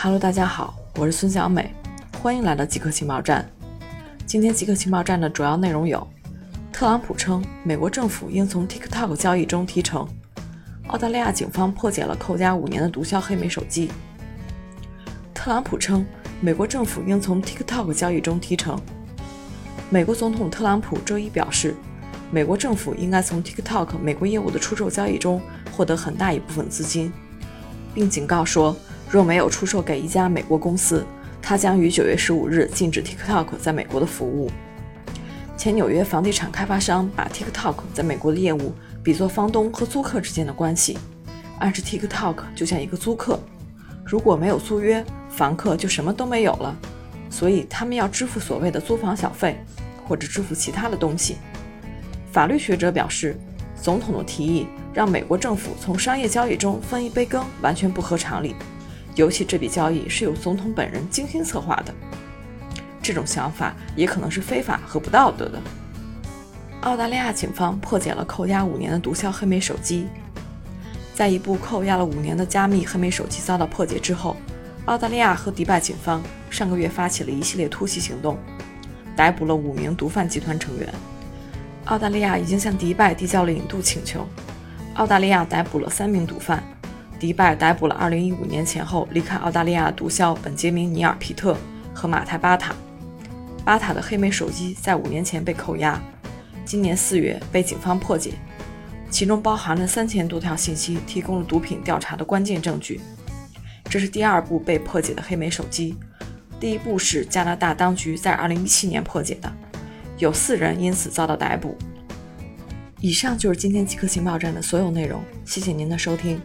Hello，大家好，我是孙小美，欢迎来到极客情报站。今天极客情报站的主要内容有：特朗普称美国政府应从 TikTok 交易中提成；澳大利亚警方破解了扣押五年的毒枭黑莓手机；特朗普称美国政府应从 TikTok 交易中提成；美国总统特朗普周一表示，美国政府应该从 TikTok 美国业务的出售交易中获得很大一部分资金，并警告说。若没有出售给一家美国公司，他将于九月十五日禁止 TikTok 在美国的服务。前纽约房地产开发商把 TikTok 在美国的业务比作房东和租客之间的关系，暗示 TikTok 就像一个租客，如果没有租约，房客就什么都没有了，所以他们要支付所谓的租房小费，或者支付其他的东西。法律学者表示，总统的提议让美国政府从商业交易中分一杯羹，完全不合常理。尤其这笔交易是由总统本人精心策划的，这种想法也可能是非法和不道德的。澳大利亚警方破解了扣押五年的毒枭黑莓手机，在一部扣押了五年的加密黑莓手机遭到破解之后，澳大利亚和迪拜警方上个月发起了一系列突袭行动，逮捕了五名毒贩集团成员。澳大利亚已经向迪拜递交了引渡请求，澳大利亚逮捕了三名毒贩。迪拜逮捕了2015年前后离开澳大利亚毒枭本杰明·尼尔·皮特和马泰·巴塔。巴塔的黑莓手机在五年前被扣押，今年四月被警方破解，其中包含了三千多条信息，提供了毒品调查的关键证据。这是第二部被破解的黑莓手机，第一部是加拿大当局在2017年破解的，有四人因此遭到逮捕。以上就是今天极客情报站的所有内容，谢谢您的收听。